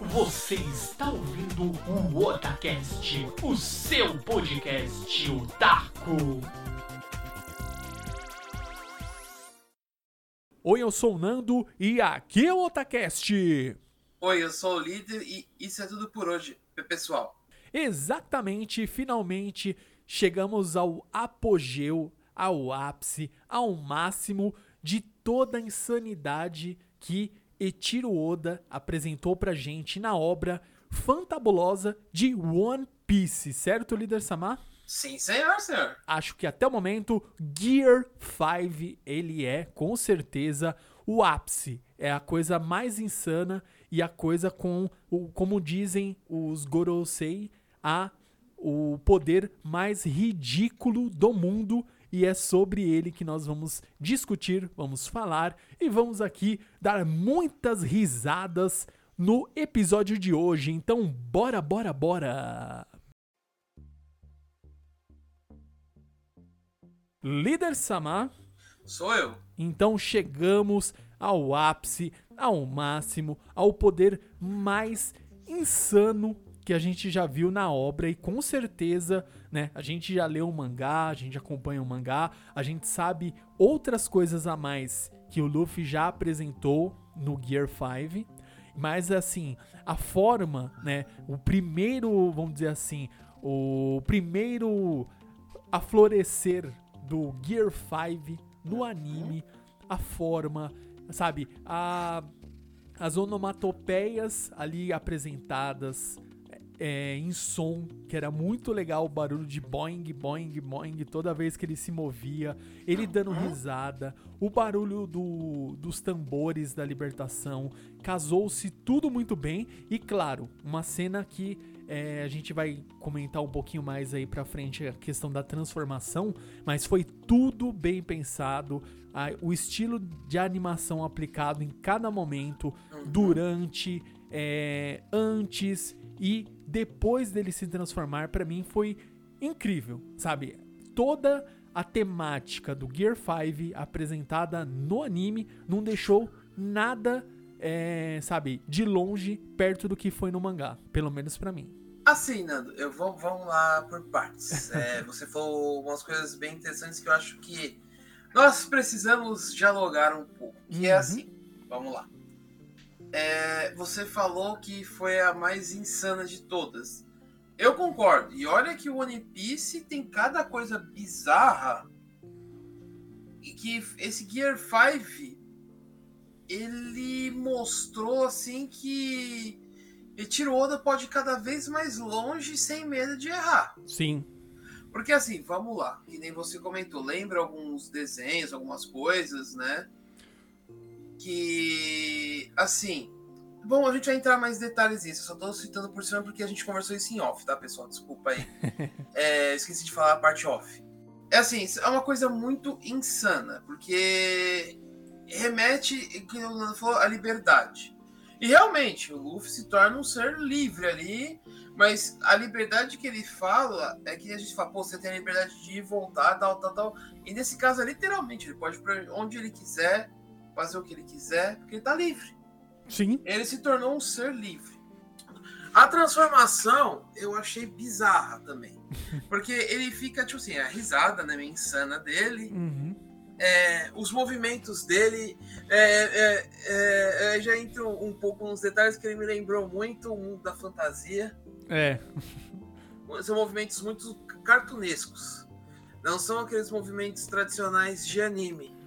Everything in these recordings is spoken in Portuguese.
Você está ouvindo o Otacast, o seu podcast otaku. Oi, eu sou o Nando e aqui é o Otacast. Oi, eu sou o líder e isso é tudo por hoje, pessoal. Exatamente, finalmente chegamos ao apogeu, ao ápice, ao máximo de toda a insanidade que Etiro Oda apresentou pra gente na obra fantabulosa de One Piece, certo, líder Samar? Sim, senhor, senhor. Acho que até o momento Gear 5 ele é com certeza o ápice, é a coisa mais insana e a coisa com o como dizem os Gorosei, a o poder mais ridículo do mundo e é sobre ele que nós vamos discutir, vamos falar e vamos aqui dar muitas risadas no episódio de hoje. Então, bora, bora, bora! Líder Sama. Sou eu. Então chegamos ao ápice, ao máximo, ao poder mais insano que a gente já viu na obra e com certeza, né, a gente já leu o mangá, a gente acompanha o mangá, a gente sabe outras coisas a mais que o Luffy já apresentou no Gear 5, mas assim, a forma, né, o primeiro, vamos dizer assim, o primeiro aflorescer do Gear 5 no anime, a forma, sabe, a as onomatopeias ali apresentadas, é, em som, que era muito legal o barulho de boing, boing, boing toda vez que ele se movia, ele dando risada, o barulho do, dos tambores da libertação, casou-se tudo muito bem. E claro, uma cena que é, a gente vai comentar um pouquinho mais aí pra frente a questão da transformação, mas foi tudo bem pensado, a, o estilo de animação aplicado em cada momento, durante, é, antes e depois dele se transformar, para mim foi incrível, sabe? Toda a temática do Gear 5 apresentada no anime não deixou nada, é, sabe, de longe perto do que foi no mangá, pelo menos para mim. Assim, Nando, eu vou vamos lá por partes. É, você falou umas coisas bem interessantes que eu acho que nós precisamos dialogar um pouco. Que é Uhum. assim, vamos lá. É, você falou que foi a mais insana de todas. Eu concordo. E olha que o One Piece tem cada coisa bizarra. E que esse Gear 5 ele mostrou assim que Eiichiro Oda pode ir cada vez mais longe sem medo de errar. Sim. Porque assim, vamos lá, que nem você comentou, lembra alguns desenhos, algumas coisas, né? Que assim, bom, a gente vai entrar mais detalhes nisso, só tô citando por cima porque a gente conversou isso em off, tá, pessoal? Desculpa aí. É, esqueci de falar a parte off. É assim, é uma coisa muito insana, porque remete, como o Nando falou, à liberdade. E realmente, o Luffy se torna um ser livre ali, mas a liberdade que ele fala é que a gente fala, pô, você tem a liberdade de ir, voltar, tal, tal, tal. E nesse caso, é literalmente, ele pode ir pra onde ele quiser, fazer o que ele quiser, porque ele tá livre. Sim. Ele se tornou um ser livre. A transformação eu achei bizarra também. Porque ele fica, tipo assim, a risada né, meio insana dele, Uhum. é, os movimentos dele. é, é, é, é, já entro um pouco nos detalhes que ele me lembrou muito o mundo da fantasia. É. São movimentos muito cartunescos. Não são aqueles movimentos tradicionais de anime.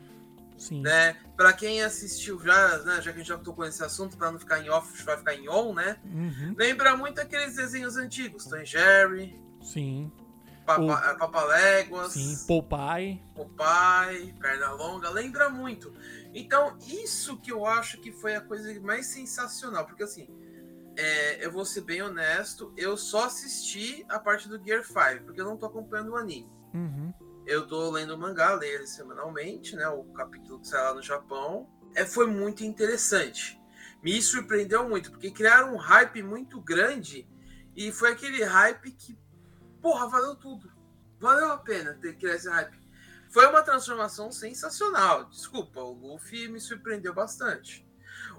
Sim. Né? Pra quem assistiu já, né, já que a gente já tocou nesse assunto, pra não ficar em off, vai ficar em on, né? Uhum. Lembra muito aqueles desenhos antigos, Tom Jerry, Sim. Papa, Papaléguas, Sim. Popeye. Popeye, Pernalonga, lembra muito. Então, isso que eu acho que foi a coisa mais sensacional, porque assim, é, eu vou ser bem honesto, eu só assisti a parte do Gear 5, porque eu não tô acompanhando o anime. Uhum. Eu tô lendo o mangá, leio ele semanalmente, né? O capítulo que sai lá no Japão. É, foi muito interessante. Me surpreendeu muito, porque criaram um hype muito grande e foi aquele hype que, porra, valeu tudo. Valeu a pena ter criado esse hype. Foi uma transformação sensacional. Desculpa, o Luffy me surpreendeu bastante.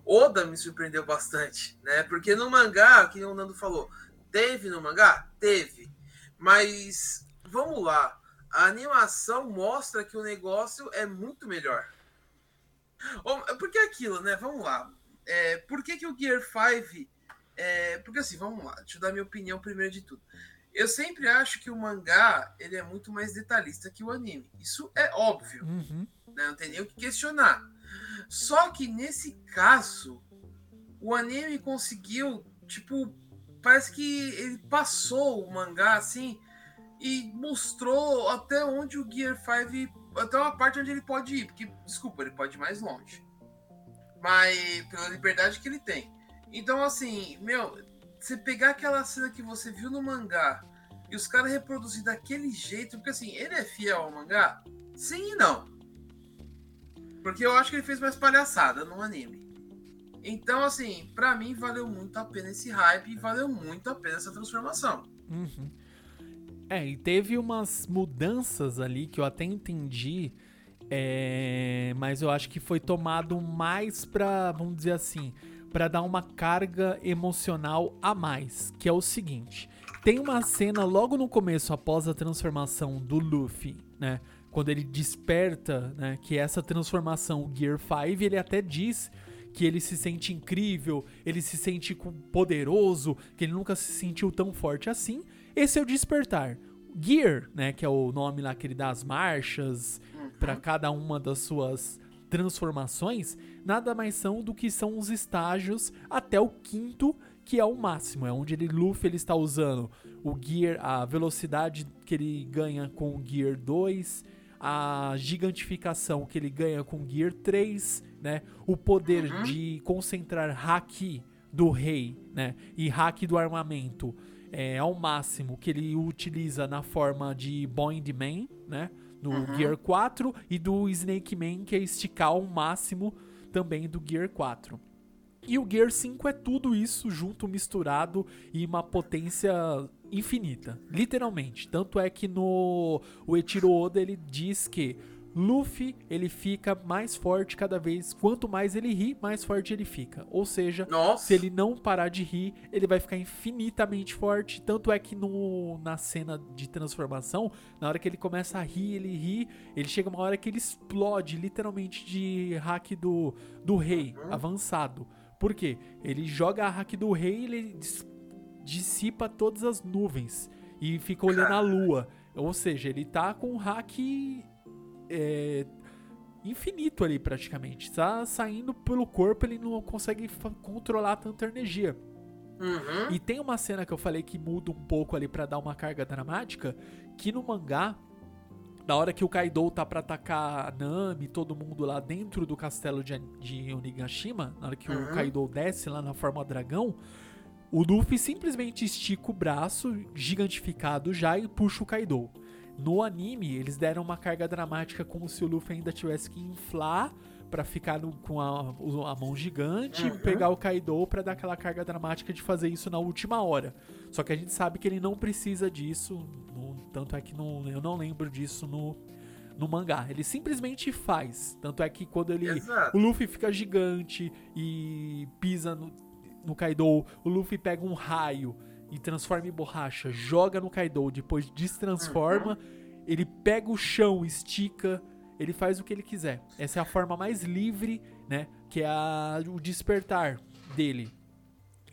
Oda me surpreendeu bastante, né? Porque no mangá, que o Nando falou, teve no mangá? Teve. Mas vamos lá. A animação mostra que o negócio é muito melhor. Porque é aquilo, né? Vamos lá. É, por que, que o Gear 5. É, porque assim, vamos lá, deixa eu dar minha opinião primeiro de tudo. Eu sempre acho que o mangá ele é muito mais detalhista que o anime. Isso é óbvio. Uhum. Né? Não tem nem o que questionar. Só que nesse caso, o anime conseguiu, tipo, parece que ele passou o mangá assim e mostrou até onde o Gear 5, até uma parte onde ele pode ir, porque, desculpa, ele pode ir mais longe. Mas pela liberdade que ele tem. Então, assim, meu, você pegar aquela cena que você viu no mangá e os caras reproduzir daquele jeito, porque assim, ele é fiel ao mangá? Sim e não. Porque eu acho que ele fez mais palhaçada no anime. Então, assim, para mim valeu muito a pena esse hype e valeu muito a pena essa transformação. Uhum. É, e teve umas mudanças ali que eu até entendi, é... mas eu acho que foi tomado mais pra, vamos dizer assim, para dar uma carga emocional a mais, que é o seguinte. Tem uma cena logo no começo, após a transformação do Luffy, né? Quando ele desperta, né? Que essa transformação Gear 5, ele até diz que ele se sente incrível, ele se sente poderoso, que ele nunca se sentiu tão forte assim. Esse é o despertar. Gear, né, que é o nome lá que ele dá as marchas para cada uma das suas transformações, nada mais são do que são os estágios até o quinto, que é o máximo, é onde ele Luffy ele está usando o gear, a velocidade que ele ganha com o Gear 2, a gigantificação que ele ganha com o Gear 3, né? O poder uhum. de concentrar haki do rei, né? E haki do armamento é, ao máximo que ele utiliza na forma de Boind Man, né? no uhum. Gear 4 e do Snake Man, que é esticar ao máximo também do Gear 4. E o Gear 5 é tudo isso junto, misturado e uma potência infinita, literalmente. Tanto é que no o Eiichiro Oda ele diz que Luffy, ele fica mais forte cada vez. Quanto mais ele ri, mais forte ele fica. Ou seja, Nossa. se ele não parar de rir, ele vai ficar infinitamente forte. Tanto é que no, na cena de transformação, na hora que ele começa a rir, ele ri, ele chega uma hora que ele explode, literalmente, de hack do, do rei uhum. avançado. Por quê? Ele joga a hack do rei e ele dissipa todas as nuvens e fica olhando a lua. Ou seja, ele tá com o hack é, infinito ali praticamente. Tá saindo pelo corpo, ele não consegue controlar tanta energia. Uhum. E tem uma cena que eu falei que muda um pouco ali para dar uma carga dramática, que no mangá, na hora que o Kaido tá pra atacar a Nami, todo mundo lá dentro do castelo de, de Onigashima, na hora que uhum. o Kaido desce lá na forma dragão, o Luffy simplesmente estica o braço, gigantificado já, e puxa o Kaido. No anime, eles deram uma carga dramática como se o Luffy ainda tivesse que inflar para ficar no, com a, a, mão gigante uhum. e pegar o Kaido para dar aquela carga dramática de fazer isso na última hora. Só que a gente sabe que ele não precisa disso, no, tanto é que no, eu não lembro disso no, no mangá. Ele simplesmente faz. Tanto é que quando ele. Exato. O Luffy fica gigante e pisa no, no Kaido, o Luffy pega um raio e transforma em borracha, joga no Kaido, depois destransforma, uhum. Ele pega o chão, estica, ele faz o que ele quiser. Essa é a forma mais livre, né? Que é a, o despertar dele.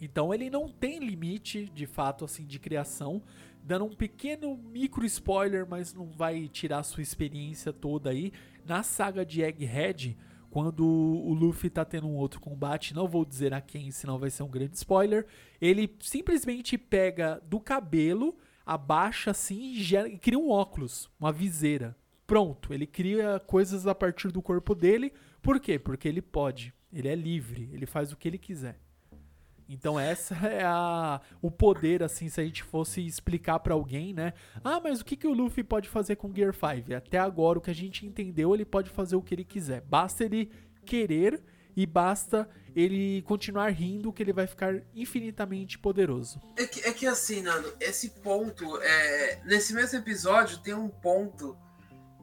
Então ele não tem limite, de fato, assim, de criação. Dando um pequeno micro spoiler, mas não vai tirar sua experiência toda aí. Na saga de Egghead, quando o Luffy tá tendo um outro combate, não vou dizer a quem, senão vai ser um grande spoiler. Ele simplesmente pega do cabelo, abaixa assim e, gera, e cria um óculos, uma viseira. Pronto, ele cria coisas a partir do corpo dele. Por quê? Porque ele pode. Ele é livre, ele faz o que ele quiser. Então essa é a, o poder, assim, se a gente fosse explicar para alguém, né? Ah, mas o que, que o Luffy pode fazer com Gear 5? Até agora, o que a gente entendeu, ele pode fazer o que ele quiser. Basta ele querer e basta ele continuar rindo que ele vai ficar infinitamente poderoso. É que, é que assim, Nando, esse ponto, é, nesse mesmo episódio tem um ponto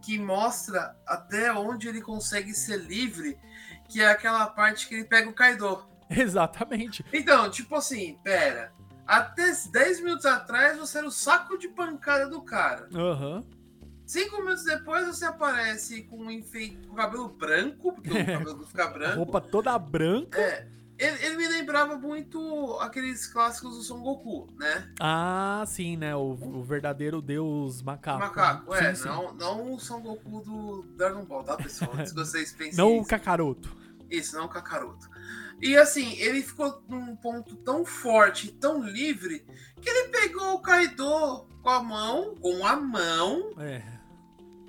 que mostra até onde ele consegue ser livre que é aquela parte que ele pega o Kaido. Exatamente. Então, tipo assim, pera. Até 10 minutos atrás você era o saco de pancada do cara. Aham. Cinco minutos depois você aparece com um enfeite com o cabelo branco, porque o cabelo fica branco. roupa toda branca. É, ele, ele me lembrava muito aqueles clássicos do Son Goku, né? Ah, sim, né? O, o verdadeiro deus macaco. Macaco, né? é, Sim, sim. Não, não o Son Goku do Dragon Ball, tá, pessoal? Antes que vocês pensem Não o isso. Kakaroto. Isso, não o Kakaroto. E assim, ele ficou num ponto tão forte, tão livre, que ele pegou o Kaido com a mão, com a mão, É.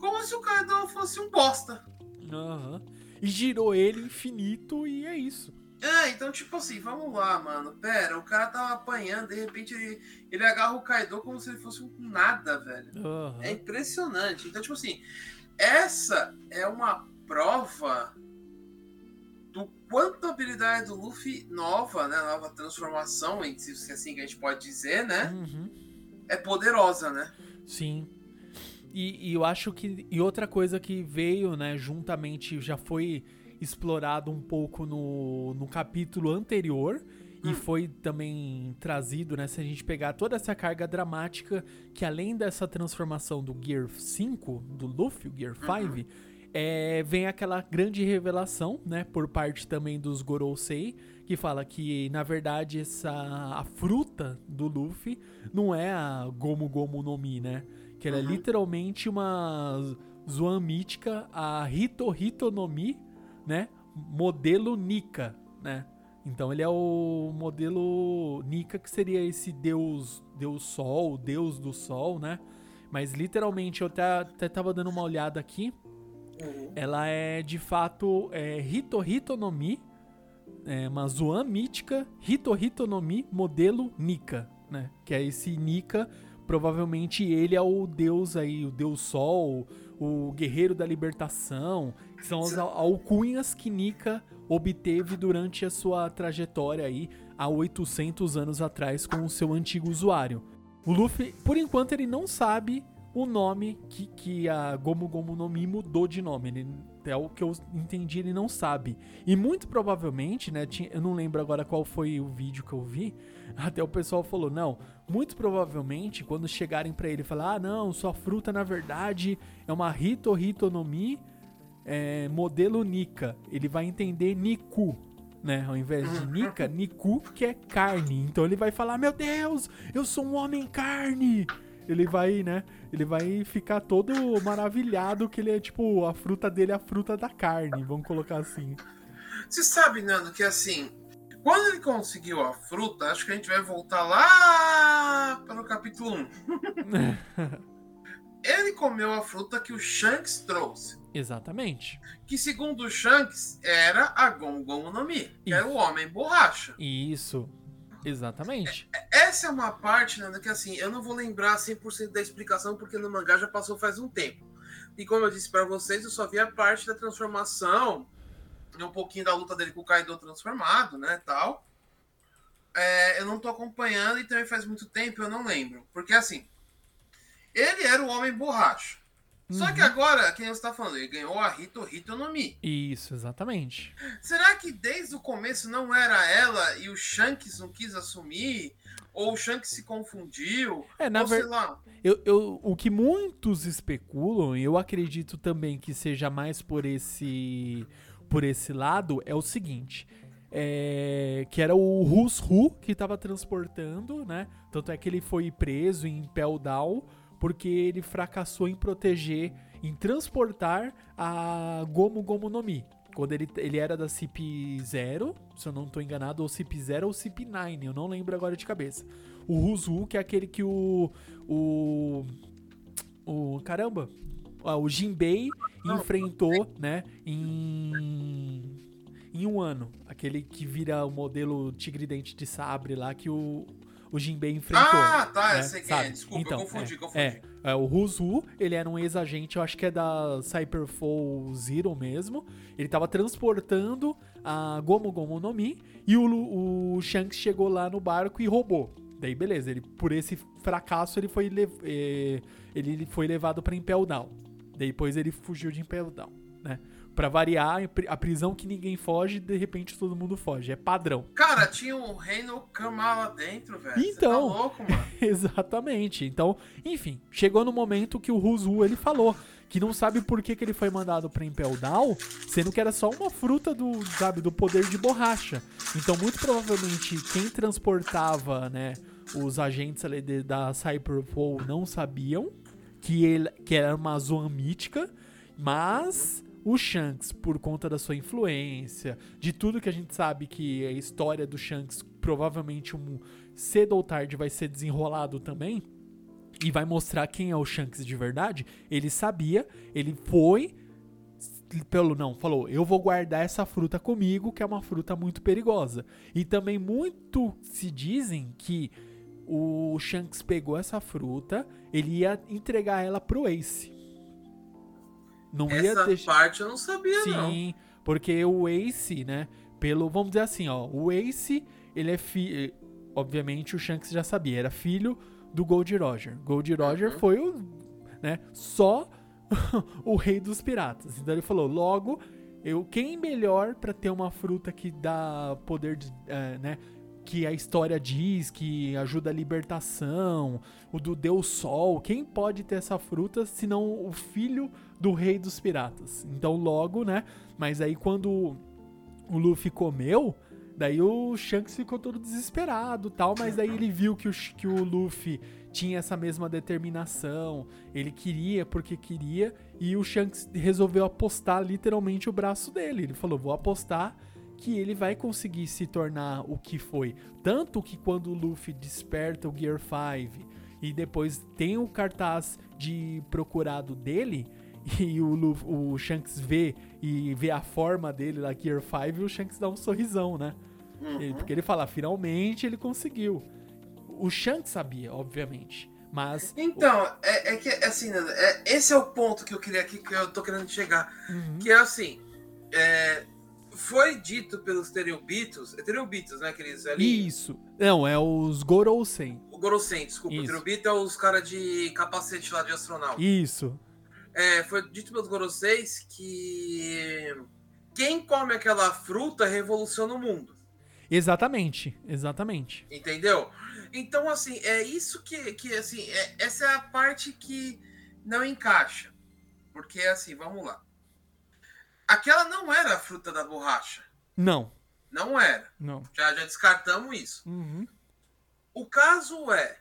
como se o Kaido fosse um bosta. Aham. E girou ele infinito e é isso. É, então, tipo assim, vamos lá, mano. Pera, o cara tava apanhando, de repente ele, ele agarra o Kaido como se ele fosse um nada, velho. Aham. É impressionante. Então, tipo assim, essa é uma prova do quanto a habilidade do Luffy nova, né? Nova transformação, se assim que a gente pode dizer, né? Uhum. É poderosa, né? Sim. E, e eu acho que. E outra coisa que veio, né, juntamente, já foi explorado um pouco no, no capítulo anterior. E Hum. foi também trazido, né? Se a gente pegar toda essa carga dramática, que além dessa transformação do Gear 5, do Luffy, o Gear 5, é, vem aquela grande revelação, né? Por parte também dos Gorosei, que fala que, na verdade, essa a fruta do Luffy não é a Gomu Gomu no Mi, né? Que ela é Uhum. literalmente uma Zoan mítica, a Hito no Mi, né? Modelo Nika, né? Então ele é o modelo Nika, que seria esse deus, deus sol, deus do sol, né? Mas literalmente, eu até, até tava dando uma olhada aqui, ela é de fato é, Hito no Mi, é uma Zoan mítica, Hito no Mi, modelo Nika, né? Que é esse Nika, provavelmente ele é o deus aí, o deus sol, o guerreiro da libertação, que são as al- alcunhas que Nika obteve durante a sua trajetória aí há 800 anos atrás com o seu antigo usuário. O Luffy, por enquanto, ele não sabe o nome que, que a Gomu Gomu no Mi mudou de nome. Ele, até o que eu entendi, ele não sabe. E muito provavelmente, né? tinha- eu não lembro agora qual foi o vídeo que eu vi. Até o pessoal falou: não, muito provavelmente, quando chegarem pra ele falar: ah, não, sua fruta na verdade é uma Hito Hito no Mi é, modelo Nika. Ele vai entender Niku. Né? Ao invés de Nika, Niku, que é carne. Então ele vai falar: Meu Deus, eu sou um homem carne. Ele vai, né? Ele vai ficar todo maravilhado que ele é tipo, a fruta dele é a fruta da carne, vamos colocar assim. Você sabe, Nando, que assim, quando ele conseguiu a fruta, acho que a gente vai voltar lá para o capítulo 1. ele comeu a fruta que o Shanks trouxe. Exatamente. Que segundo o Shanks era a Gon Gon no Mi, que era o homem borracha. Isso. Exatamente. Essa é uma parte, Nando, que assim, eu não vou lembrar 100% da explicação porque no mangá já passou faz um tempo. E como eu disse pra vocês, eu só vi a parte da transformação um pouquinho da luta dele com o Kaido transformado, né, tal. É, eu não tô acompanhando e também faz muito tempo, eu não lembro. Porque assim, ele era o homem borracha. Só que agora, quem você tá falando, ele ganhou a Hito Hito no Mi. Isso, exatamente. Será que desde o começo não era ela e o Shanks não quis assumir? Ou o Shanks se confundiu? É, na ou sei ver- lá. Eu, eu- o que muitos especulam, e eu acredito também que seja mais por esse por esse lado, é o seguinte. é, que era o Ru que estava transportando, né? Tanto é que ele foi preso em Peldal porque ele fracassou em proteger, em transportar a Gomu Gomu no Mi. Quando ele, ele era da CP0, se eu não tô enganado, ou CP0 ou CP9, eu não lembro agora de cabeça. O Ruzu, que é aquele que o. O. O. Caramba! ah, O Jinbei enfrentou, né? Em. Em um ano. Aquele que vira o modelo Tigre Dente de Sabre lá que o. O Jinbei enfrentou. Ah, tá, né, eu sei quem sabe? é. Desculpa, Então, eu confundi, é, confundi. É, é, o Ruzu, ele era um ex-agente, eu acho que é da Cyberfall Zero mesmo. Ele tava transportando a Gomu Gomu no Mi e o, o Shanks chegou lá no barco e roubou. Daí, beleza, ele, por esse fracasso, ele foi, lev- eh, ele foi levado pra Impel Down. Depois ele fugiu de Impel Down, né? Pra variar, a prisão que ninguém foge, de repente todo mundo foge. É padrão. Cara, tinha o reino Kamala lá dentro, velho. Então. Você tá louco, mano. Exatamente. Então, enfim, chegou no momento que o Ruzu ele falou que não sabe por que, que ele foi mandado pra Impel Down, sendo que era só uma fruta do, sabe, do poder de borracha. Então, muito provavelmente, quem transportava, né, os agentes ali de, da Cyberpol não sabiam que, ele, que era uma zona mítica, mas o Shanks, por conta da sua influência, de tudo que a gente sabe que a história do Shanks provavelmente um cedo ou tarde vai ser desenrolado também e vai mostrar quem é o Shanks de verdade. Ele sabia, ele foi pelo não, falou, eu vou guardar essa fruta comigo, que é uma fruta muito perigosa. E também muito se dizem que o Shanks pegou essa fruta, ele ia entregar ela pro Ace. Não essa ia deixar... parte eu não sabia Sim, não. Sim, porque o Ace, né, pelo, vamos dizer assim, ó, o Ace, ele é filho, obviamente o Shanks já sabia, era filho do Gold Roger. Gold Roger uhum. foi o, né, só o rei dos piratas. Então ele falou, logo, eu quem melhor para ter uma fruta que dá poder de, é, né, que a história diz que ajuda a libertação, o do Deus Sol, quem pode ter essa fruta senão o filho do rei dos piratas? Então logo, né? Mas aí quando o Luffy comeu, Daí o Shanks ficou todo desesperado tal, mas daí ele viu que o, que o Luffy tinha essa mesma determinação, ele queria porque queria, e o Shanks resolveu apostar literalmente o braço dele. Ele falou: Vou apostar que ele vai conseguir se tornar o que foi. Tanto que quando o Luffy desperta o Gear 5 e depois tem o cartaz de procurado dele, e o, Luffy, o Shanks vê e vê a forma dele lá, Gear 5, o Shanks dá um sorrisão, né? Uhum. Ele, porque ele fala, finalmente ele conseguiu. O Shanks sabia, obviamente. Mas. Então, o... é, é, que, assim, é, esse é o ponto que eu queria que, que eu tô querendo chegar. Uhum. Que é assim. É, foi dito pelos Tereobitos. É Tereobitos, né? Aqueles ali. Isso. Não, é os Gorosen. O Gorosen, desculpa. Isso. O Tereobito é os caras de capacete lá de astronauta. Isso. É, foi dito pelos Goroseis que quem come aquela fruta revoluciona o mundo. Exatamente, exatamente. Entendeu? Então, assim, é isso que, que assim, é, essa é a parte que não encaixa. Porque, assim, vamos lá. Aquela não era a fruta da borracha. Não. Não era. Não. Já, já descartamos isso. Uhum. O caso é,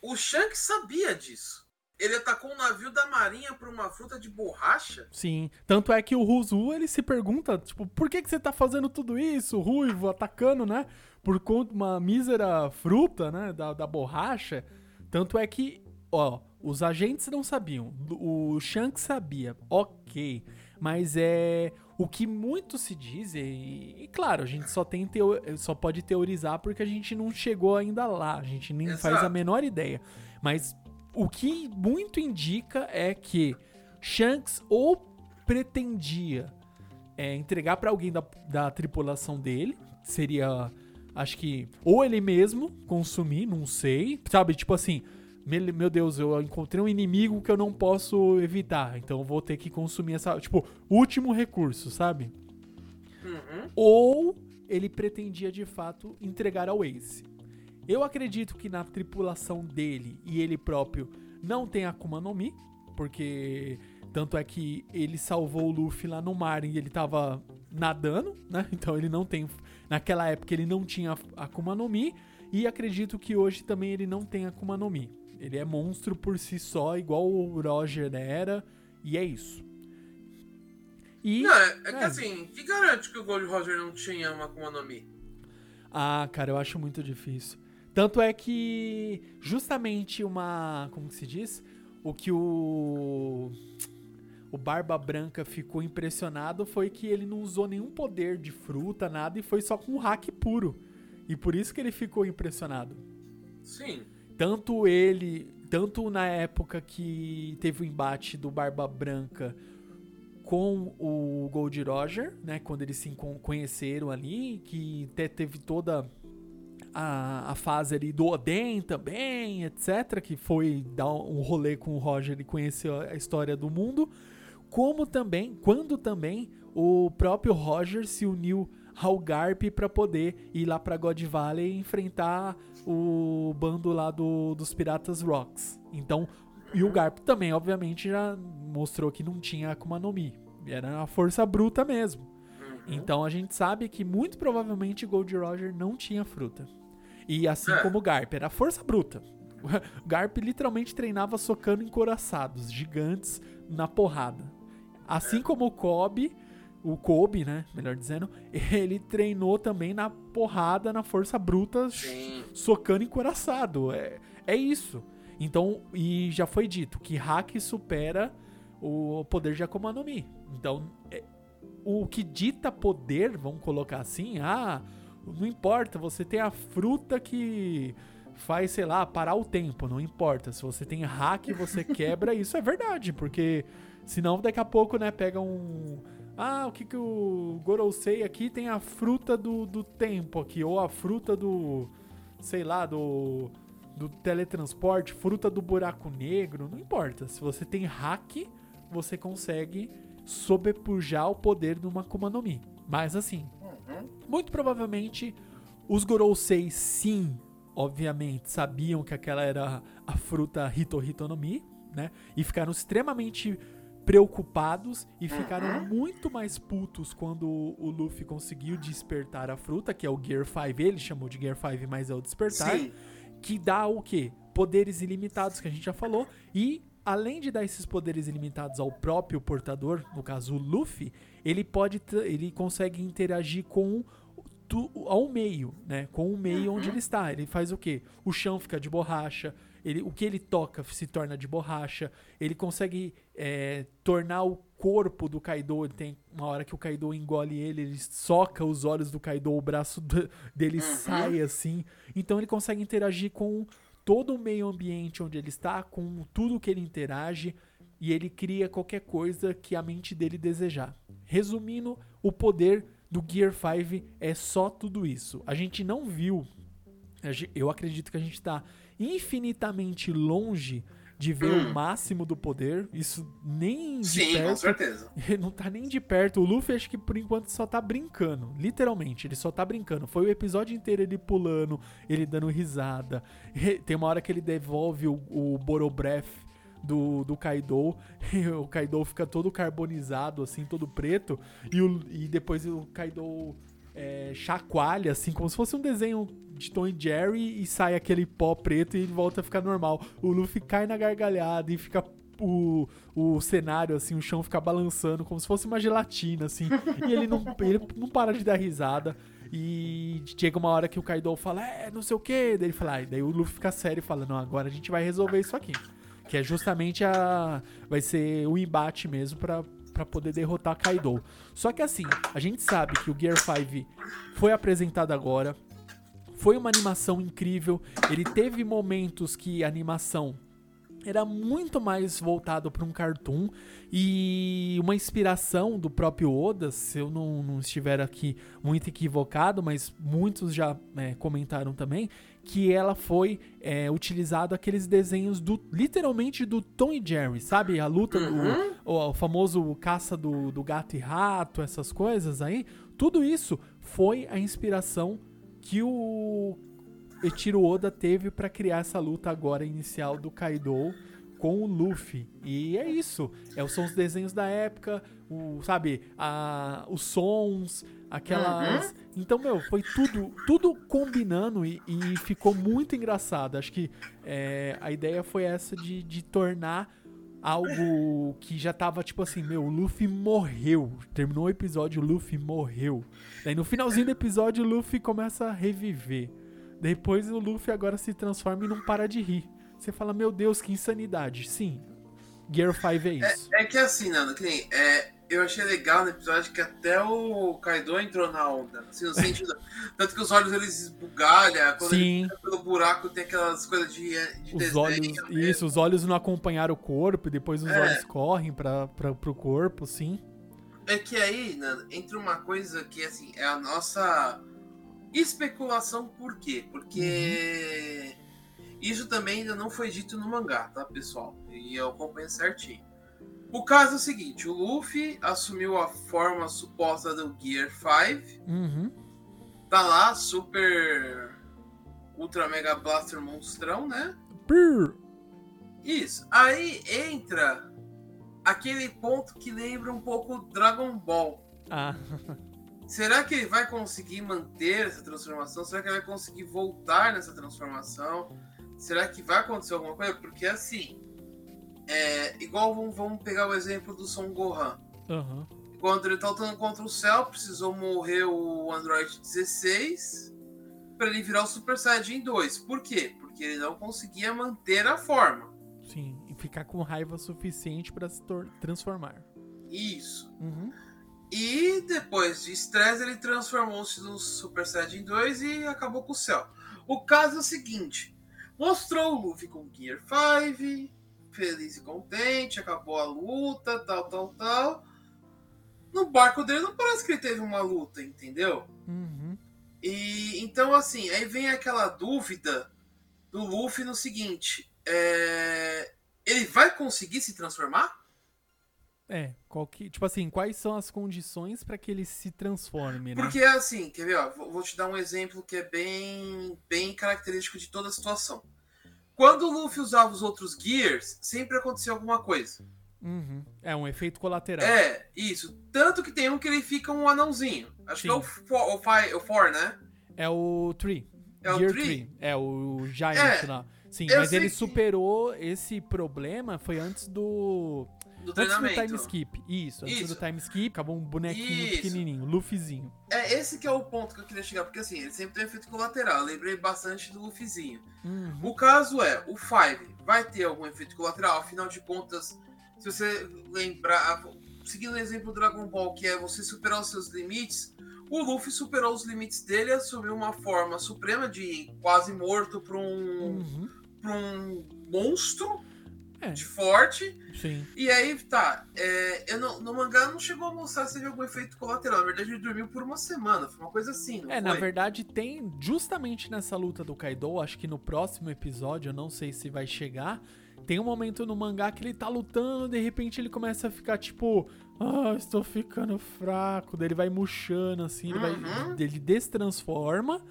o Shanks sabia disso ele atacou um navio da marinha por uma fruta de borracha? Sim. Tanto é que o Ruzu, ele se pergunta, tipo, por que, que você tá fazendo tudo isso, ruivo, atacando, né? Por conta de uma mísera fruta, né? Da, da borracha. Tanto é que, ó, os agentes não sabiam. O Shanks sabia. Ok. Mas é. O que muito se diz, e, e claro, a gente só tem teo, só pode teorizar porque a gente não chegou ainda lá, a gente nem Exato. faz a menor ideia. Mas o que muito indica é que Shanks ou pretendia é, entregar para alguém da, da tripulação dele, seria, acho que, ou ele mesmo consumir, não sei, sabe? Tipo assim, meu Deus, eu encontrei um inimigo que eu não posso evitar, então eu vou ter que consumir essa, tipo, último recurso, sabe? Uhum. Ou ele pretendia de fato entregar ao Ace. Eu acredito que na tripulação dele e ele próprio não tem Akuma no Mi, porque tanto é que ele salvou o Luffy lá no mar e ele tava nadando, né? Então ele não tem. Naquela época ele não tinha Akuma no Mi. E acredito que hoje também ele não tem Akuma no Mi. Ele é monstro por si só, igual o Roger era. E é isso. E, não, é, é que é. assim, que garante que o Gold Roger não tinha uma Akuma no Mi? Ah, cara, eu acho muito difícil. Tanto é que justamente uma, como se diz, o que o o Barba Branca ficou impressionado foi que ele não usou nenhum poder de fruta, nada e foi só com o hack puro. E por isso que ele ficou impressionado. Sim. Tanto ele, tanto na época que teve o embate do Barba Branca com o Gold Roger, né, quando eles se conheceram ali, que até teve toda a, a fase ali do Oden também, etc., que foi dar um rolê com o Roger e conhecer a história do mundo, como também, quando também o próprio Roger se uniu ao Garp para poder ir lá para God Valley e enfrentar o bando lá do, dos Piratas Rocks. Então, e o Garp também, obviamente, já mostrou que não tinha Akuma no Mi. Era a força bruta mesmo. Uhum. Então a gente sabe que muito provavelmente Gold Roger não tinha fruta. E assim É. como o Garp, era força bruta. O Garp literalmente treinava socando encoraçados, gigantes, na porrada. Assim como o Kobe, o Kobe, né, melhor dizendo, ele treinou também na porrada, na força bruta, Sim. socando encoraçado. É, é isso. Então, e já foi dito que hack supera o poder de Akuma no Mi. Então, é- o que dita poder, vamos colocar assim, ah, não importa, você tem a fruta que faz, sei lá, parar o tempo, não importa. Se você tem hack, você quebra, isso é verdade, porque senão daqui a pouco, né, pega um... Ah, o que que o Gorosei aqui tem a fruta do, do tempo aqui, ou a fruta do, sei lá, do, do teletransporte, fruta do buraco negro, não importa. Se você tem hack, você consegue sobrepujar o poder de uma Akuma no Mi. Mas assim, Uhum. muito provavelmente os Gorosei sim, obviamente, sabiam que aquela era a fruta Hito no Mi, né? E ficaram extremamente preocupados e ficaram muito mais putos quando o Luffy conseguiu despertar a fruta, que é o Gear 5, ele chamou de Gear 5, mas é o despertar Sim. que dá o quê? Poderes ilimitados, que a gente já falou, e além de dar esses poderes ilimitados ao próprio portador, no caso o Luffy, ele pode ele consegue interagir com tu, ao meio, né? Com o meio onde ele está. Ele faz o quê? O chão fica de borracha, ele, o que ele toca se torna de borracha, ele consegue é, tornar o corpo do Kaido, tem uma hora que o Kaido engole ele, ele soca os olhos do Kaido, o braço do- dele sai assim. Então ele consegue interagir com todo o meio ambiente onde ele está, com tudo que ele interage, e ele cria qualquer coisa que a mente dele desejar. Resumindo, o poder do Gear 5 é só tudo isso. A gente não viu, eu acredito que a gente está infinitamente longe de ver o máximo do poder, isso nem de Sim, com perto. certeza. Ele não tá nem de perto. O Luffy acho que por enquanto só tá brincando. Literalmente, ele só tá brincando. Foi o episódio inteiro ele pulando, ele dando risada. Tem uma hora que ele devolve o, o Borobref do, do Kaido. E o Kaido fica todo carbonizado, assim, todo preto. E, o- e depois o Kaido é, chacoalha, assim, como se fosse um desenho de Tom e Jerry. E sai aquele pó preto e ele volta a ficar normal. O Luffy cai na gargalhada e fica o, o cenário, assim, o chão fica balançando como se fosse uma gelatina, assim. e ele não, ele não para de dar risada. E chega uma hora que o Kaido fala, é, não sei o que. Daí ele fala, ah, e daí o Luffy fica sério e fala, não, agora a gente vai resolver isso aqui. Que é justamente a. Vai ser o embate mesmo pra, pra poder derrotar Kaido. Só que assim, a gente sabe que o Gear 5 foi apresentado agora. Foi uma animação incrível. Ele teve momentos que a animação era muito mais voltado para um cartoon e uma inspiração do próprio Oda, se eu não, não estiver aqui muito equivocado, mas muitos já é, comentaram também, que ela foi é, utilizado aqueles desenhos do literalmente do Tom e Jerry, sabe? A luta Uhum. do o, o famoso caça do, do gato e rato, essas coisas aí. Tudo isso foi a inspiração que o Eiichiro Oda teve pra criar essa luta agora inicial do Kaido com o Luffy. E é isso. É, são os desenhos da época, o, sabe, a, os sons, aquelas. Então, meu, foi tudo, tudo combinando e, e ficou muito engraçado. Acho que é, a ideia foi essa de, de tornar algo que já tava tipo assim, meu, o Luffy morreu. Terminou o episódio, o Luffy morreu. Daí no finalzinho do episódio, o Luffy começa a reviver. Depois o Luffy agora se transforma e não para de rir. Você fala, meu Deus, que insanidade. Sim, Gear 5 é isso. É que assim, Nando, que nem, é, eu achei legal no episódio que até o Kaido entrou na onda. Assim, no sentido. tanto que os olhos eles esbugalham, quando ele Sim, entra pelo buraco tem aquelas coisas de, de os olhos. mesmo. Isso, os olhos não acompanharam o corpo, e depois os É. olhos correm pra, pra, pro corpo, sim. É que aí, Nando, entra uma coisa que assim, é a nossa especulação, por quê? Porque isso também ainda não foi dito no mangá, tá, pessoal? E eu acompanho certinho. O caso é o seguinte: o Luffy assumiu a forma suposta do Gear 5. Uhum. Tá lá, super. Ultra Mega Blaster monstrão, né? Isso. Aí entra aquele ponto que lembra um pouco Dragon Ball. Ah, Será que ele vai conseguir manter essa transformação? Será que ele vai conseguir voltar nessa transformação? Será que vai acontecer alguma coisa? Porque assim, é, igual vamos, vamos pegar o exemplo do Son Gohan. aham. Quando ele tá lutando contra o Cell, precisou morrer o Android 16 para ele virar o Super Saiyajin 2. Por quê? Porque ele não conseguia manter a forma. Sim, e ficar com raiva suficiente pra se transformar. Isso. Uhum. E depois de estresse, ele transformou-se no Super Saiyajin 2 e acabou com o céu. O caso é o seguinte: mostrou o Luffy com Gear 5, feliz e contente, acabou a luta, tal, tal, tal. No barco dele não parece que ele teve uma luta, entendeu? Uhum. E então, assim, aí vem aquela dúvida do Luffy no seguinte: é, ele vai conseguir se transformar? É, qual que, tipo assim, quais são as condições pra que ele se transforme, né? Porque assim, quer ver? Ó, vou te dar um exemplo que é bem, bem característico de toda a situação. Quando o Luffy usava os outros Gears, sempre acontecia alguma coisa. Uhum. É um efeito colateral. É, isso. Tanto que tem um que ele fica um anãozinho. Acho que é o Sim. 4, o four, né? É o Tree. É o Gear Tree? Tree. É o Giant É, lá. Sim, mas ele que- superou esse problema, foi antes do. Do Antes do treinamento. time skip. Isso, antes Isso. do time skip, acabou um bonequinho Isso. pequenininho, Luffyzinho. É esse que é o ponto que eu queria chegar, porque assim, ele sempre tem efeito colateral. Eu lembrei bastante do Luffyzinho. Uhum. O caso é, o Five vai ter algum efeito colateral, afinal de contas, se você lembrar, seguindo o exemplo do Dragon Ball, que é você superar os seus limites, o Luffy superou os limites dele e assumiu uma forma suprema de quase morto para um, Uhum. pra um monstro É, de forte. sim. E aí, tá, é, eu não- no mangá não chegou a mostrar se teve algum efeito colateral. Na verdade, ele dormiu por uma semana, foi uma coisa assim, É, foi? na verdade tem, justamente nessa luta do Kaido, acho que no próximo episódio, eu não sei se vai chegar, tem um momento no mangá que ele tá lutando, de repente ele começa a ficar tipo, ah, estou ficando fraco, daí ele vai murchando assim, ele, vai, Uhum. ele destransforma,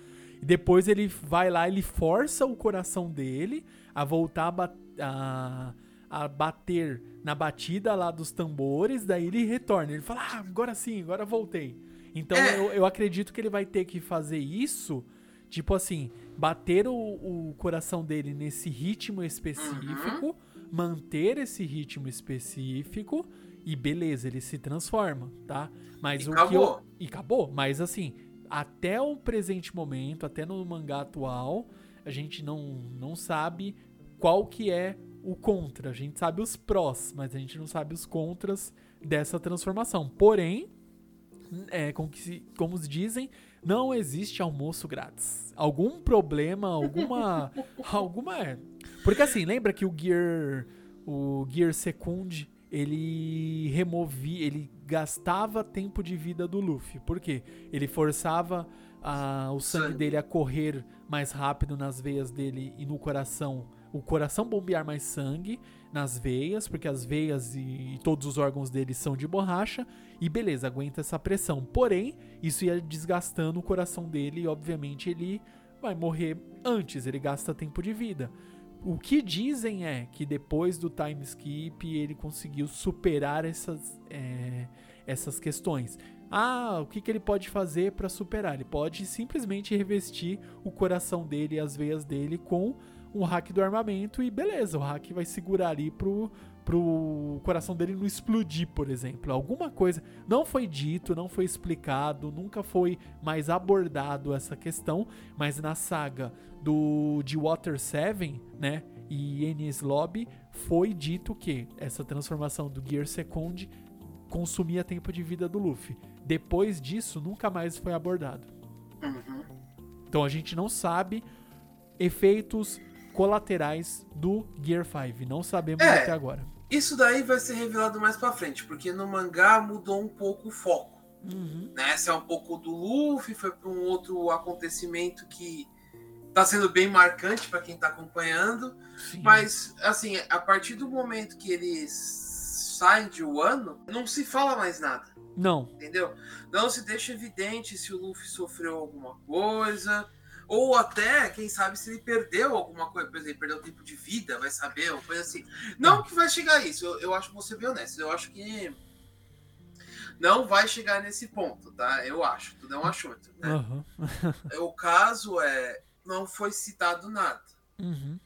e depois ele vai lá, ele força o coração dele a voltar a, ba- a- a bater na batida lá dos tambores, daí ele retorna, ele fala, ah, agora sim, agora voltei. Então É. eu, eu acredito que ele vai ter que fazer isso, tipo assim, bater o, o coração dele nesse ritmo específico, manter esse ritmo específico e beleza, ele se transforma, tá? Mas E o que eu, acabou. e acabou, mas assim, até o presente momento, até no mangá atual, a gente não, não sabe qual que é o contra. A gente sabe os prós, mas a gente não sabe os contras dessa transformação. Porém, é, como, se- como dizem, não existe almoço grátis. Algum problema, alguma. alguma. é. Porque assim, lembra que o Gear. O Gear Secund, ele removia. Ele gastava tempo de vida do Luffy. Por quê? Ele forçava ah, o Sangue. dele a correr mais rápido nas veias dele e no coração. O coração bombear mais sangue nas veias, porque as veias e todos os órgãos dele são de borracha, e beleza, aguenta essa pressão. Porém, isso ia desgastando o coração dele e, obviamente, ele vai morrer antes, ele gasta tempo de vida. O que dizem é que depois do time skip ele conseguiu superar essas, é, essas questões. Ah, o que, que ele pode fazer para superar? Ele pode simplesmente revestir o coração dele e as veias dele com um hack do armamento e beleza, o hack vai segurar ali pro, pro coração dele não explodir, por exemplo. Alguma coisa não foi dito, não foi explicado, nunca foi mais abordado essa questão, mas na saga do de Water 7, né, e Enies Lobby foi dito que essa transformação do Gear Second consumia tempo de vida do Luffy. Depois disso, nunca mais foi abordado. Uhum. Então a gente não sabe efeitos colaterais do Gear 5. Não sabemos É. até agora. Isso daí vai ser revelado mais pra frente, porque no mangá mudou um pouco o foco. Uhum. Né? Essa é um pouco do Luffy, foi pra um outro acontecimento que tá sendo bem marcante pra quem tá acompanhando. Sim. Mas, assim, a partir do momento que eles saem de Wano, não se fala mais nada. Não. Entendeu? Não se deixa evidente se o Luffy sofreu alguma coisa. Ou até, quem sabe, se ele perdeu alguma coisa, por exemplo, perdeu tempo de vida, vai saber, uma coisa assim. Não que vai chegar a isso, eu, eu acho que vou ser bem honesto, eu acho que não vai chegar nesse ponto, tá? Eu acho, tudo é um achômetro, né? Aham. O caso é, não foi citado nada. Uhum.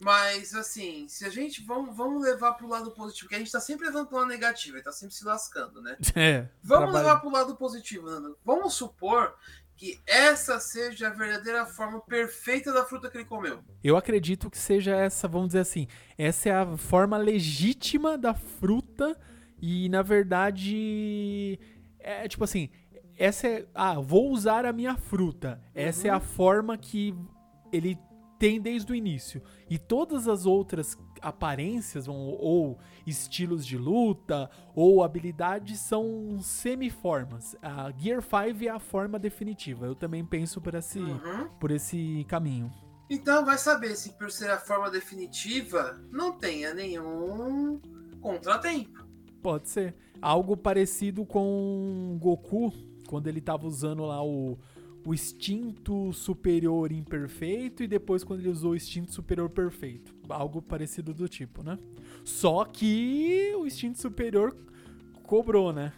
Mas, assim, se a gente. Vamos, vamos levar pro lado positivo, que a gente tá sempre levando pro lado negativo, ele tá sempre se lascando, né? É. Vamos trabalho- levar pro lado positivo, Nando. Vamos supor que essa seja a verdadeira forma perfeita da fruta que ele comeu. Eu acredito que seja essa, vamos dizer assim, essa é a forma legítima da fruta e na verdade é tipo assim, essa é, ah, vou usar a minha fruta. Essa é a forma que ele tem desde o início. E todas as outras aparências ou, ou estilos de luta ou habilidades são semiformas. A Gear 5 é a forma definitiva. Eu também penso por esse, Uhum. por esse caminho. Então vai saber se por ser a forma definitiva não tenha nenhum contratempo. Pode ser. Algo parecido com Goku, quando ele tava usando lá o, o instinto superior imperfeito e depois quando ele usou o instinto superior perfeito. Algo parecido do tipo, né? Só que o instinto superior cobrou, né?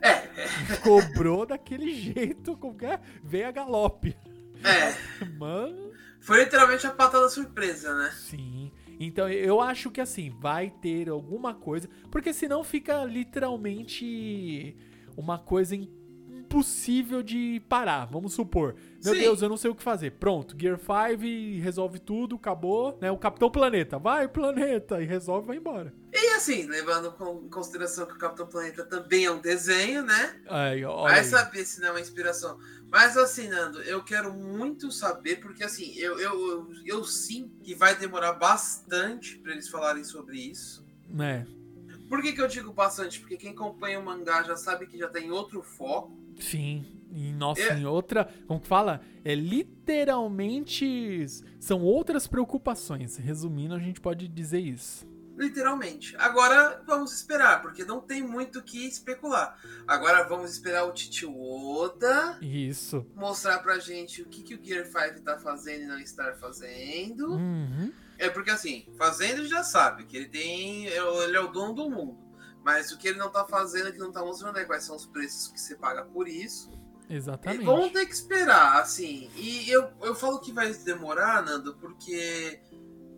É, Cobrou daquele jeito, qualquer veio a galope. é. Mano, Foi literalmente a patada surpresa, né? Sim. Então eu acho que assim, vai ter alguma coisa. Porque senão fica literalmente uma coisa im- impossível de parar. Vamos supor. Meu Sim. Deus, eu não sei o que fazer. Pronto, Gear 5 resolve tudo, acabou. Né? O Capitão Planeta, vai, planeta, e resolve vai embora. E assim, levando em consideração que o Capitão Planeta também é um desenho, né? Aí, olha Vai aí. saber se não é uma inspiração. Mas assim, Nando, eu quero muito saber, porque assim, eu, eu, eu, eu sinto que vai demorar bastante pra eles falarem sobre isso. Né? Por que, que eu digo bastante? Porque quem acompanha o mangá já sabe que já tem outro foco. Sim. E, nossa, É. em outra. Como que fala? É literalmente. São outras preocupações. Resumindo, a gente pode dizer isso. Literalmente. Agora vamos esperar, porque não tem muito o que especular. Agora vamos esperar o Titi Oda Isso. mostrar pra gente o que, que o Gear 5 tá fazendo e não está fazendo. Uhum. É porque assim, fazendo ele já sabe que ele tem. Ele é o dono do mundo. Mas o que ele não tá fazendo, que não tá mostrando é quais são os preços que você paga por isso. E Exatamente. vamos ter que esperar, assim. E eu, eu falo que vai demorar, Nando, porque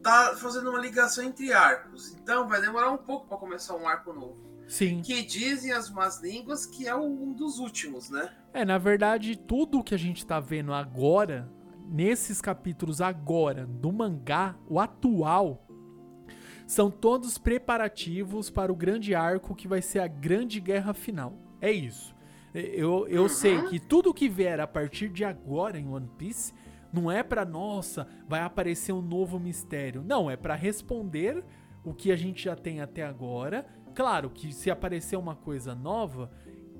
tá fazendo uma ligação entre arcos. Então vai demorar um pouco pra começar um arco novo. Sim. Que dizem as más línguas que é um dos últimos, né? É, na verdade, tudo que a gente tá vendo agora, nesses capítulos agora, do mangá, o atual, são todos preparativos para o grande arco que vai ser a grande guerra final. É isso. Eu, eu Uhum. sei que tudo que vier a partir de agora em One Piece não é pra, nossa, vai aparecer um novo mistério. Não, é pra responder o que a gente já tem até agora. Claro que se aparecer uma coisa nova,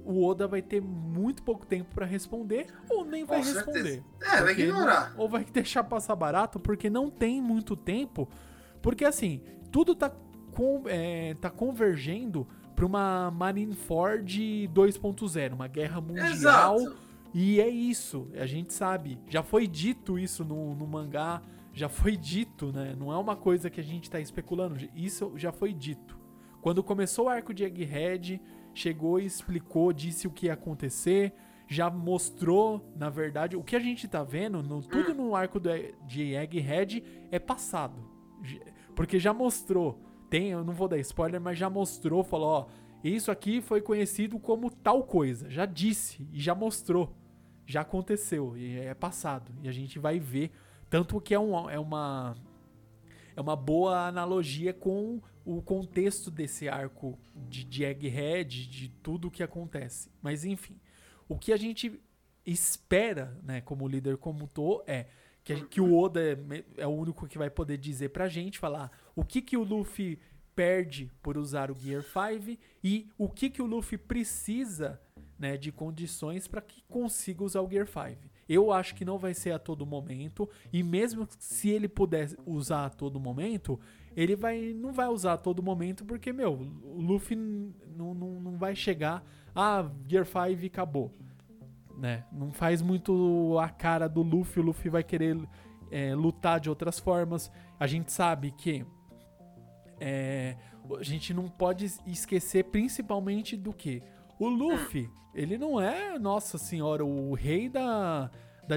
o Oda vai ter muito pouco tempo pra responder ou nem vai responder. É, vai ignorar. não- ou vai deixar passar barato porque não tem muito tempo. Porque assim, tudo tá, com, é, tá convergendo pra uma Marineford 2.0, uma guerra mundial. Exato. E é isso, a gente sabe. Já foi dito isso no, no mangá, já foi dito, né? Não é uma coisa que a gente tá especulando, isso já foi dito. Quando começou o arco de Egghead, chegou e explicou, disse o que ia acontecer, já mostrou, na verdade, o que a gente tá vendo, no- tudo no arco do, de Egghead é passado. Porque já mostrou. Tem, eu não vou dar spoiler, mas já mostrou, falou, ó, isso aqui foi conhecido como tal coisa. Já disse e já mostrou. Já aconteceu e é passado. E a gente vai ver. Tanto que é, um, é uma. É uma boa analogia com o contexto desse arco de, de Egghead, de tudo o que acontece. Mas enfim, o que a gente espera, né, como líder comentou, é que, que o Oda é, é o único que vai poder dizer pra gente, falar o que, que o Luffy perde por usar o Gear 5 e o que, que o Luffy precisa né, de condições para que consiga usar o Gear 5. Eu acho que não vai ser a todo momento. E mesmo se ele puder usar a todo momento, ele vai, não vai usar a todo momento, porque, meu, o Luffy não, não, não vai chegar. Ah, Gear 5 acabou. Né? Não faz muito a cara do Luffy. O Luffy vai querer é, lutar de outras formas. A gente sabe que. É, a gente não pode esquecer principalmente do que? O Luffy, ele não é, nossa senhora, o rei da, da,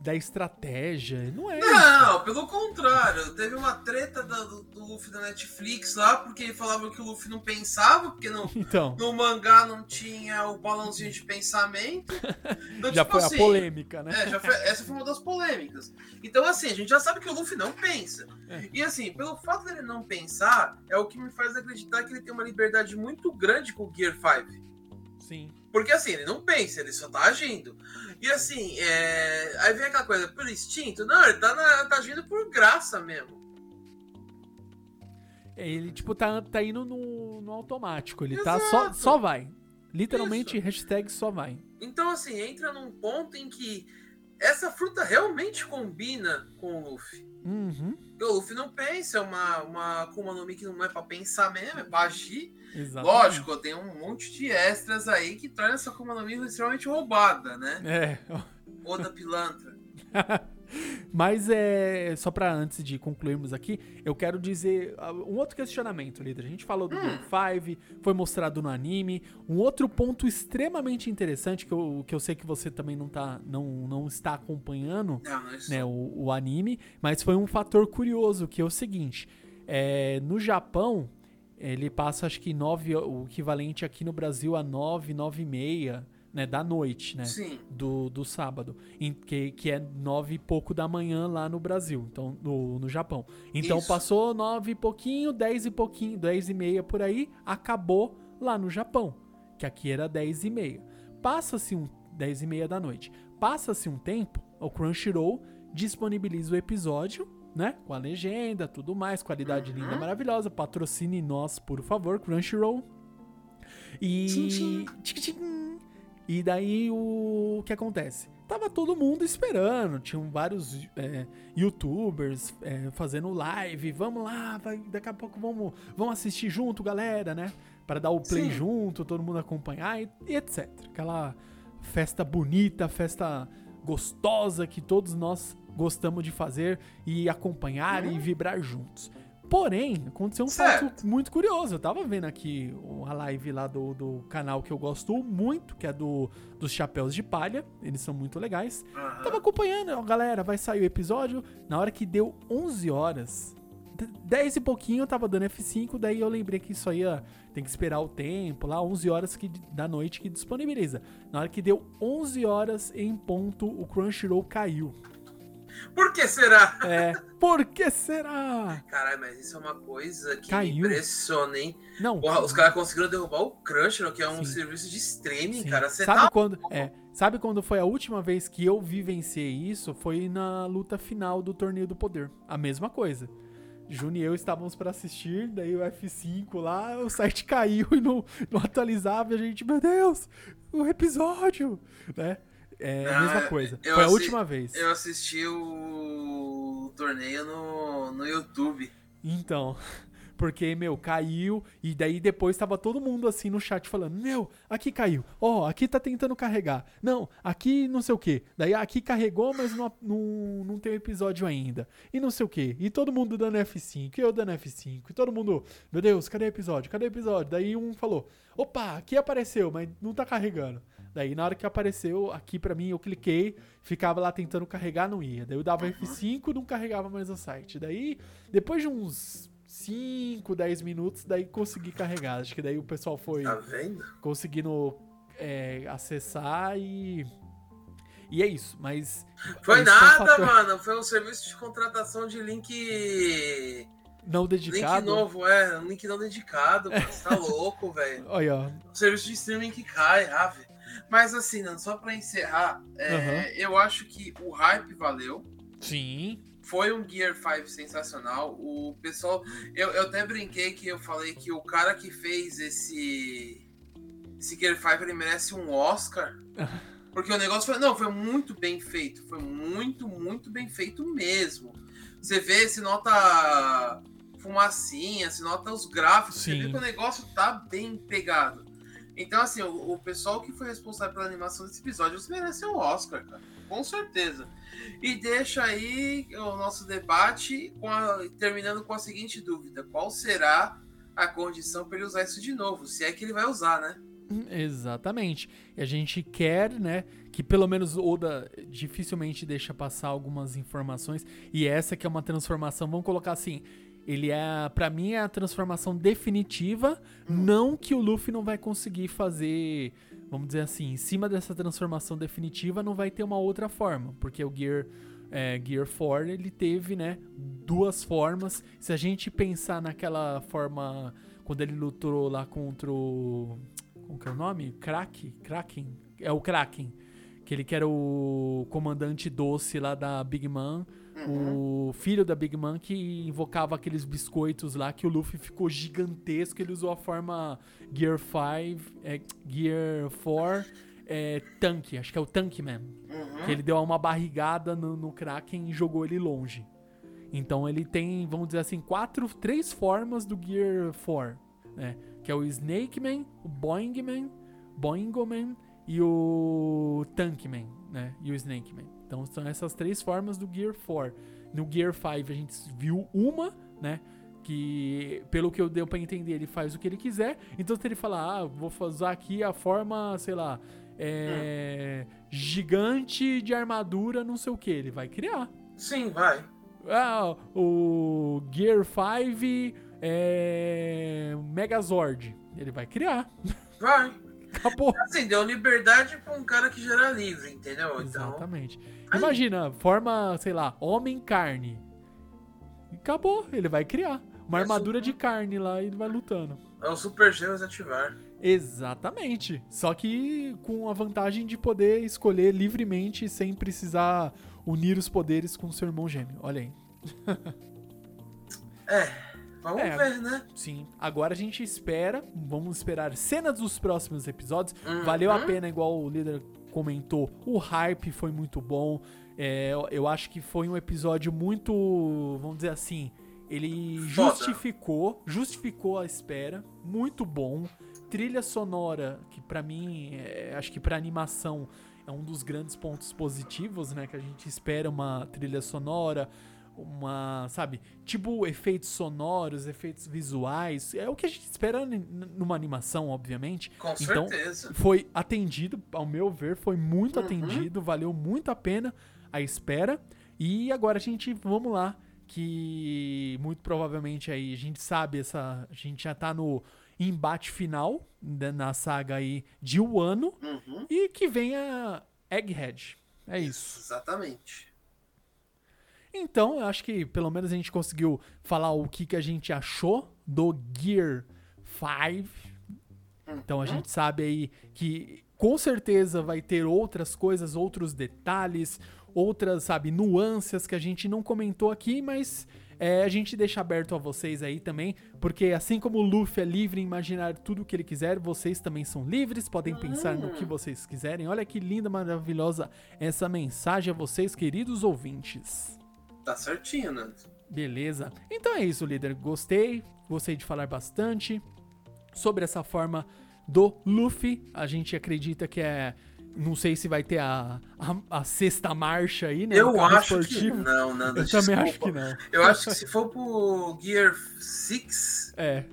da estratégia. Não é. Não, pelo contrário. Teve uma treta do, do, Luffy da Netflix lá, porque ele falava que o Luffy não pensava, porque no, então. no mangá não tinha o balãozinho de pensamento. Então, já tipo foi assim, a polêmica, né? É, foi, essa foi uma das polêmicas. Então, assim, a gente já sabe que o Luffy não pensa. É. E assim, pelo fato dele não pensar, é o que me faz acreditar que ele tem uma liberdade muito grande com o Gear 5. Sim. Porque assim, ele não pensa, ele só tá agindo. E assim, é... aí vem aquela coisa, por instinto? Não, ele tá, na... tá agindo por graça mesmo. É, ele, tipo, tá, tá indo no, no automático. Ele Exato. tá só, só vai. Literalmente, Isso. hashtag só vai. Então, assim, entra num ponto em que essa fruta realmente combina com o Luffy. Uhum. O Luffy não pensa, é uma, uma Akuma no Mi que não é pra pensar mesmo, é pra agir. Exatamente. Lógico, tem um monte de extras aí que torna essa Akuma no Mi extremamente roubada, né? É. Oda Pilantra. Mas é só para antes de concluirmos aqui, eu quero dizer uh, um outro questionamento, líder. A gente falou do hum. Game 5, foi mostrado no anime. Um outro ponto extremamente interessante que eu, que eu sei que você também não, tá, não, não está acompanhando não, né, o, o, anime, mas foi um fator curioso que é o seguinte: é, no Japão ele passa acho que 9, o equivalente aqui no Brasil a 9, 9 e meia né, da noite, né? Sim. Do, do sábado. Em, que, que é nove e pouco da manhã lá no Brasil, então, no, no Japão. Então Isso. passou nove e pouquinho, dez e pouquinho, dez e meia por aí, acabou lá no Japão. Que aqui era dez e meia. Passa-se um. dez e meia da noite. Passa-se um tempo, o Crunchyroll disponibiliza o episódio né? Com a legenda, tudo mais, qualidade uhum. linda, maravilhosa. Patrocine nós, por favor, Crunchyroll. E. Tchim, tchim. E daí o, o que acontece? Tava todo mundo esperando, tinham vários é, youtubers é, fazendo live, vamos lá, vai, daqui a pouco vamos, vamos assistir junto, galera, né? Para dar o play Sim. junto, todo mundo acompanhar e, e etc. Aquela festa bonita, festa gostosa que todos nós gostamos de fazer e acompanhar uhum. e vibrar juntos. Porém, aconteceu um certo. fato muito curioso. Eu tava vendo aqui a live lá do, do canal que eu gosto muito, que é do dos Chapéus de Palha. Eles são muito legais. Uhum. Tava acompanhando, ó, galera, vai sair o episódio. Na hora que deu 11 horas, 10 e pouquinho eu tava dando F5, daí eu lembrei que isso aí ia, tem que esperar o tempo, lá 11 horas que, da noite que disponibiliza. Na hora que deu 11 horas em ponto, o Crunchyroll caiu. Por que será? É, por que será? Caralho, mas isso é uma coisa que Caiu. me impressiona, hein? Não. Porra, os caras conseguiram derrubar o Crunchyroll, que é um Sim. serviço de streaming, Sim. cara. Você sabe tá... quando? É, sabe quando foi a última vez que eu vivenciei isso? Foi na luta final do Torneio do Poder. A mesma coisa. Juni e eu estávamos para assistir, daí o F5 lá, o site caiu e não, não atualizava, e a gente, meu Deus, o episódio, né? É a mesma coisa. Foi a última vez. Eu assisti o torneio no, no YouTube. Então, porque, meu, caiu e daí depois tava todo mundo assim no chat falando: Meu, aqui caiu. Ó, oh, aqui tá tentando carregar. Não, aqui não sei o que. Daí aqui carregou, mas não, não, não tem episódio ainda. E não sei o que. E todo mundo dando F5, e eu dando F5. E todo mundo, meu Deus, cadê o episódio? Cadê o episódio? Daí um falou: Opa, aqui apareceu, mas não tá carregando. Daí na hora que apareceu aqui para mim, eu cliquei, ficava lá tentando carregar, não ia. Daí eu dava F5, não carregava mais o site. Daí, depois de uns 5, 10 minutos, daí consegui carregar. Acho que daí o pessoal foi tá vendo? conseguindo é, acessar e. E é isso, mas. Foi nada, é um fator... mano. Foi um serviço de contratação de link. Não dedicado. Link novo, é. Um link não dedicado. Mano. Você tá louco, velho. Olha, ó. Um serviço de streaming que cai, ave. Mas assim, Nando, só para encerrar, é, uhum. eu acho que o hype valeu. Sim. Foi um Gear 5 sensacional. O pessoal. Eu, eu até brinquei que eu falei que o cara que fez esse. Esse Gear 5 ele merece um Oscar. Porque o negócio foi. Não, foi muito bem feito. Foi muito, muito bem feito mesmo. Você vê, se nota fumacinha, se nota os gráficos, Sim. você vê que o negócio tá bem pegado. Então, assim, o, o, pessoal que foi responsável pela animação desse episódio merece o um Oscar, cara. Com certeza. E deixa aí o nosso debate com a, terminando com a seguinte dúvida: qual será a condição para ele usar isso de novo? Se é que ele vai usar, né? Exatamente. E a gente quer, né, que pelo menos Oda dificilmente deixa passar algumas informações. E essa que é uma transformação, vamos colocar assim, ele é, para mim, é a transformação definitiva. Hum. Não que o Luffy não vai conseguir fazer, vamos dizer assim, em cima dessa transformação definitiva não vai ter uma outra forma, porque o Gear é, Gear 4 ele teve, né, duas formas. Se a gente pensar naquela forma quando ele lutou lá contra o como que é o nome? Krak, Kraken, é o Kraken, que ele que era o comandante doce lá da Big Man Uhum. O filho da Big Man que invocava aqueles biscoitos lá que o Luffy ficou gigantesco. Ele usou a forma Gear 5, é, Gear 4, é, Tank, acho que é o Tank Man. Uhum. Que ele deu uma barrigada no, no Kraken e jogou ele longe. Então ele tem, vamos dizer assim, quatro, três formas do Gear 4, né? Que é o Snake Man, o Boing Man, Boingo Man e o Tank Man, né? E o Snake Man. Então são essas três formas do Gear 4. No Gear 5 a gente viu uma, né? Que, pelo que eu deu para entender, ele faz o que ele quiser. Então, se ele falar, ah, vou usar aqui a forma, sei lá, é, gigante de armadura, não sei o que, ele vai criar. Sim, vai. Ah, o Gear 5 é, Megazord, ele vai criar. Vai. Acabou. Assim, deu liberdade pra um cara que já era livre, entendeu? Então, Exatamente. Então... Imagina, forma, sei lá, homem carne. Acabou, ele vai criar. Uma é armadura super... de carne lá e vai lutando. É o Super Gêmeos ativar. Exatamente. Só que com a vantagem de poder escolher livremente sem precisar unir os poderes com o seu irmão gêmeo. Olha aí. é. Vamos é, ver, né? Sim. Agora a gente espera, vamos esperar cenas dos próximos episódios. Uhum. Valeu a pena, igual o líder comentou. O hype foi muito bom. É, eu acho que foi um episódio muito, vamos dizer assim, ele Foda. justificou, justificou a espera, muito bom. Trilha sonora, que para mim, é, acho que para animação é um dos grandes pontos positivos, né, que a gente espera uma trilha sonora uma, sabe, tipo efeitos sonoros, efeitos visuais, é o que a gente espera numa animação, obviamente. Com então, certeza. foi atendido, ao meu ver, foi muito uhum. atendido, valeu muito a pena a espera. E agora a gente, vamos lá, que muito provavelmente aí a gente sabe essa, a gente já tá no embate final né, na saga aí de um ano uhum. e que venha Egghead. É isso. Exatamente. Então, eu acho que pelo menos a gente conseguiu falar o que, que a gente achou do Gear 5. Então a uhum. gente sabe aí que com certeza vai ter outras coisas, outros detalhes, outras, sabe, nuances que a gente não comentou aqui, mas é, a gente deixa aberto a vocês aí também, porque assim como o Luffy é livre em imaginar tudo o que ele quiser, vocês também são livres, podem pensar no que vocês quiserem. Olha que linda, maravilhosa essa mensagem a vocês, queridos ouvintes. Tá certinho, né? Beleza. Então é isso, líder. Gostei. Gostei de falar bastante sobre essa forma do Luffy. A gente acredita que é. Não sei se vai ter a, a, a sexta marcha aí, né? Eu acho esportivo. que não, Nando. Eu desculpa. também acho que não. Eu acho que se for pro Gear 6. É.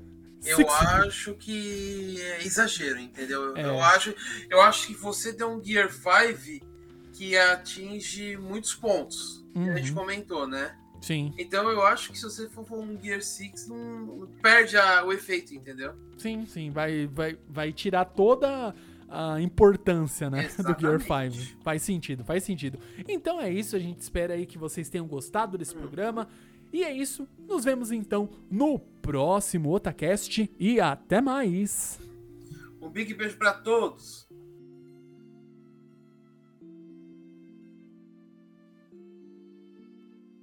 Eu Six. acho que é exagero, entendeu? É. Eu, acho, eu acho que você tem um Gear 5 que atinge muitos pontos uhum. a gente uhum. comentou, né? Sim. Então eu acho que se você for um Gear 6, não perde a, o efeito, entendeu? Sim, sim. Vai, vai, vai tirar toda a importância, né? Do Gear 5. Faz sentido, faz sentido. Então é isso, a gente espera aí que vocês tenham gostado desse hum. programa. E é isso, nos vemos então no próximo Otacast e até mais. Um big beijo para todos.